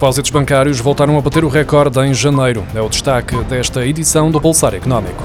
depósitos bancários voltaram a bater o recorde em janeiro. É o destaque desta edição do Pulsar Económico.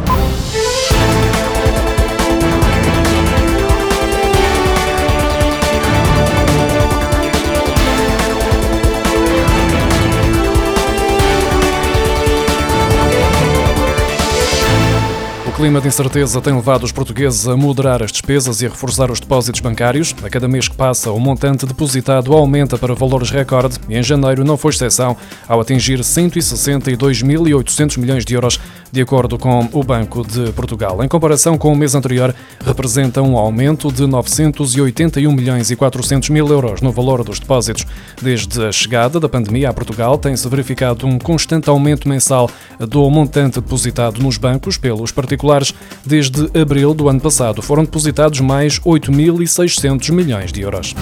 Clima de incerteza tem levado os portugueses a moderar as despesas e a reforçar os depósitos bancários. A cada mês que passa, o montante depositado aumenta para valores recorde e em janeiro não foi exceção, ao atingir 162.800 milhões de euros, de acordo com o Banco de Portugal. Em comparação com o mês anterior, representa um aumento de 981 milhões e 400 mil euros no valor dos depósitos. Desde a chegada da pandemia a Portugal, tem-se verificado um constante aumento mensal do montante depositado nos bancos pelos particulares desde abril do ano passado foram depositados mais 8.600 milhões de euros.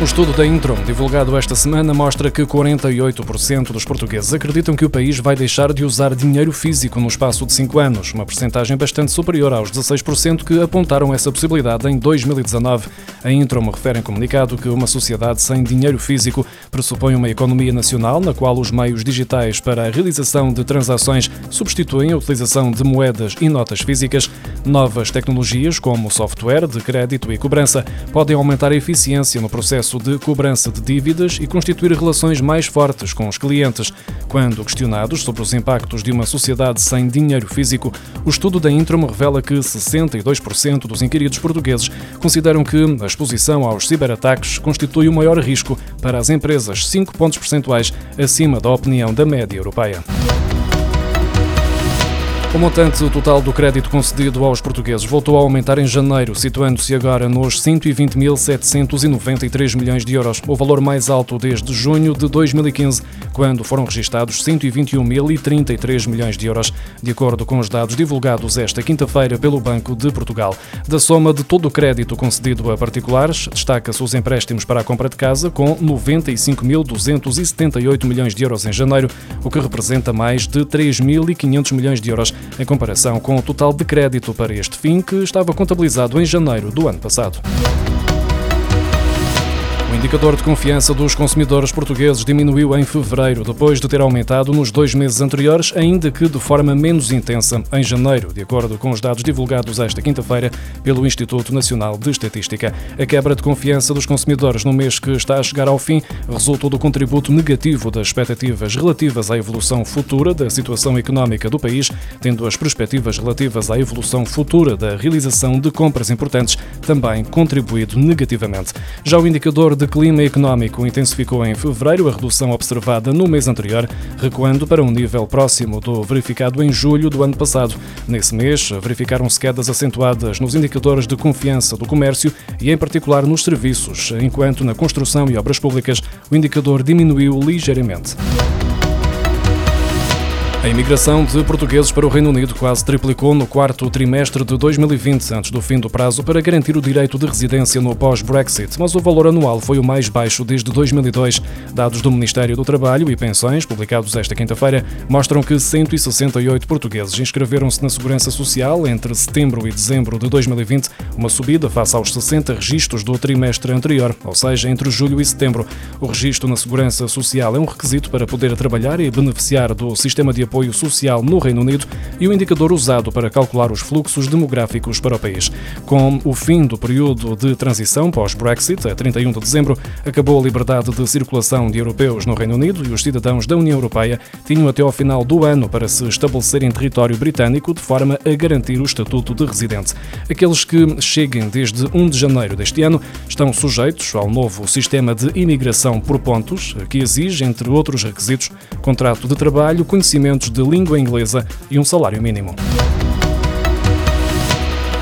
Um estudo da Intrum, divulgado esta semana, mostra que 48% dos portugueses acreditam que o país vai deixar de usar dinheiro físico no espaço de 5 anos, uma percentagem bastante superior aos 16% que apontaram essa possibilidade em 2019. A Intrum refere em comunicado que uma sociedade sem dinheiro físico pressupõe uma economia nacional na qual os meios digitais para a realização de transações substituem a utilização de moedas e notas físicas. Novas tecnologias, como software de crédito e cobrança, podem aumentar a eficiência no processo processo de cobrança de dívidas e constituir relações mais fortes com os clientes. Quando questionados sobre os impactos de uma sociedade sem dinheiro físico, o estudo da Intrum revela que 62% dos inquiridos portugueses consideram que a exposição aos ciberataques constitui o maior risco para as empresas, 5 pontos percentuais acima da opinião da média europeia. O montante total do crédito concedido aos portugueses voltou a aumentar em janeiro, situando-se agora nos 120.793 milhões de euros, o valor mais alto desde junho de 2015, quando foram registados 121.033 milhões de euros, de acordo com os dados divulgados esta quinta-feira pelo Banco de Portugal. Da soma de todo o crédito concedido a particulares, destaca-se os empréstimos para a compra de casa, com 95.278 milhões de euros em janeiro, o que representa mais de 3.500 milhões de euros em comparação com o total de crédito para este fim que estava contabilizado em janeiro do ano passado. O indicador de confiança dos consumidores portugueses diminuiu em fevereiro, depois de ter aumentado nos dois meses anteriores, ainda que de forma menos intensa em janeiro, de acordo com os dados divulgados esta quinta-feira pelo Instituto Nacional de Estatística. A quebra de confiança dos consumidores no mês que está a chegar ao fim resultou do contributo negativo das expectativas relativas à evolução futura da situação económica do país, tendo as perspectivas relativas à evolução futura da realização de compras importantes também contribuído negativamente. Já o indicador de de clima económico intensificou em fevereiro a redução observada no mês anterior, recuando para um nível próximo do verificado em julho do ano passado. Nesse mês, verificaram-se quedas acentuadas nos indicadores de confiança do comércio e, em particular, nos serviços, enquanto na construção e obras públicas o indicador diminuiu ligeiramente. A imigração de portugueses para o Reino Unido quase triplicou no quarto trimestre de 2020, antes do fim do prazo para garantir o direito de residência no pós-Brexit, mas o valor anual foi o mais baixo desde 2002. Dados do Ministério do Trabalho e Pensões, publicados esta quinta-feira, mostram que 168 portugueses inscreveram-se na Segurança Social entre setembro e dezembro de 2020, uma subida face aos 60 registros do trimestre anterior, ou seja, entre julho e setembro. O registro na Segurança Social é um requisito para poder trabalhar e beneficiar do sistema de apoio apoio social no Reino Unido e o indicador usado para calcular os fluxos demográficos para o país. Com o fim do período de transição pós-Brexit, a 31 de dezembro, acabou a liberdade de circulação de europeus no Reino Unido e os cidadãos da União Europeia tinham até ao final do ano para se estabelecer em território britânico de forma a garantir o estatuto de residente. Aqueles que cheguem desde 1 de janeiro deste ano estão sujeitos ao novo sistema de imigração por pontos, que exige, entre outros requisitos, contrato de trabalho, conhecimentos de língua inglesa e um salário mínimo.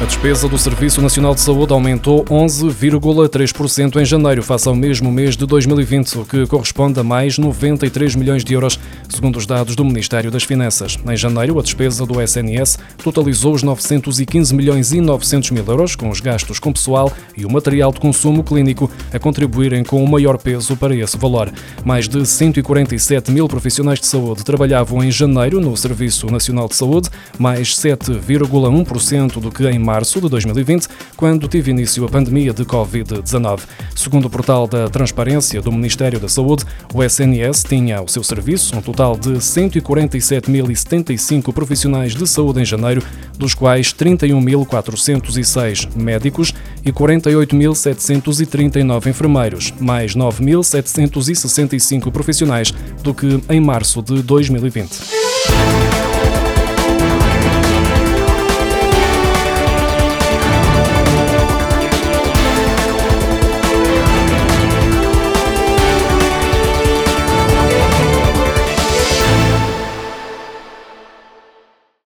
A despesa do Serviço Nacional de Saúde aumentou 11,3% em janeiro, face ao mesmo mês de 2020, o que corresponde a mais 93 milhões de euros, segundo os dados do Ministério das Finanças. Em janeiro, a despesa do SNS totalizou os 915 milhões e 900 mil euros, com os gastos com pessoal e o material de consumo clínico a contribuírem com o maior peso para esse valor. Mais de 147 mil profissionais de saúde trabalhavam em janeiro no Serviço Nacional de Saúde, mais 7,1% do que em maio março de 2020, quando teve início a pandemia de Covid-19. Segundo o portal da Transparência do Ministério da Saúde, o SNS tinha ao seu serviço um total de 147.075 profissionais de saúde em janeiro, dos quais 31.406 médicos e 48.739 enfermeiros, mais 9.765 profissionais do que em março de 2020.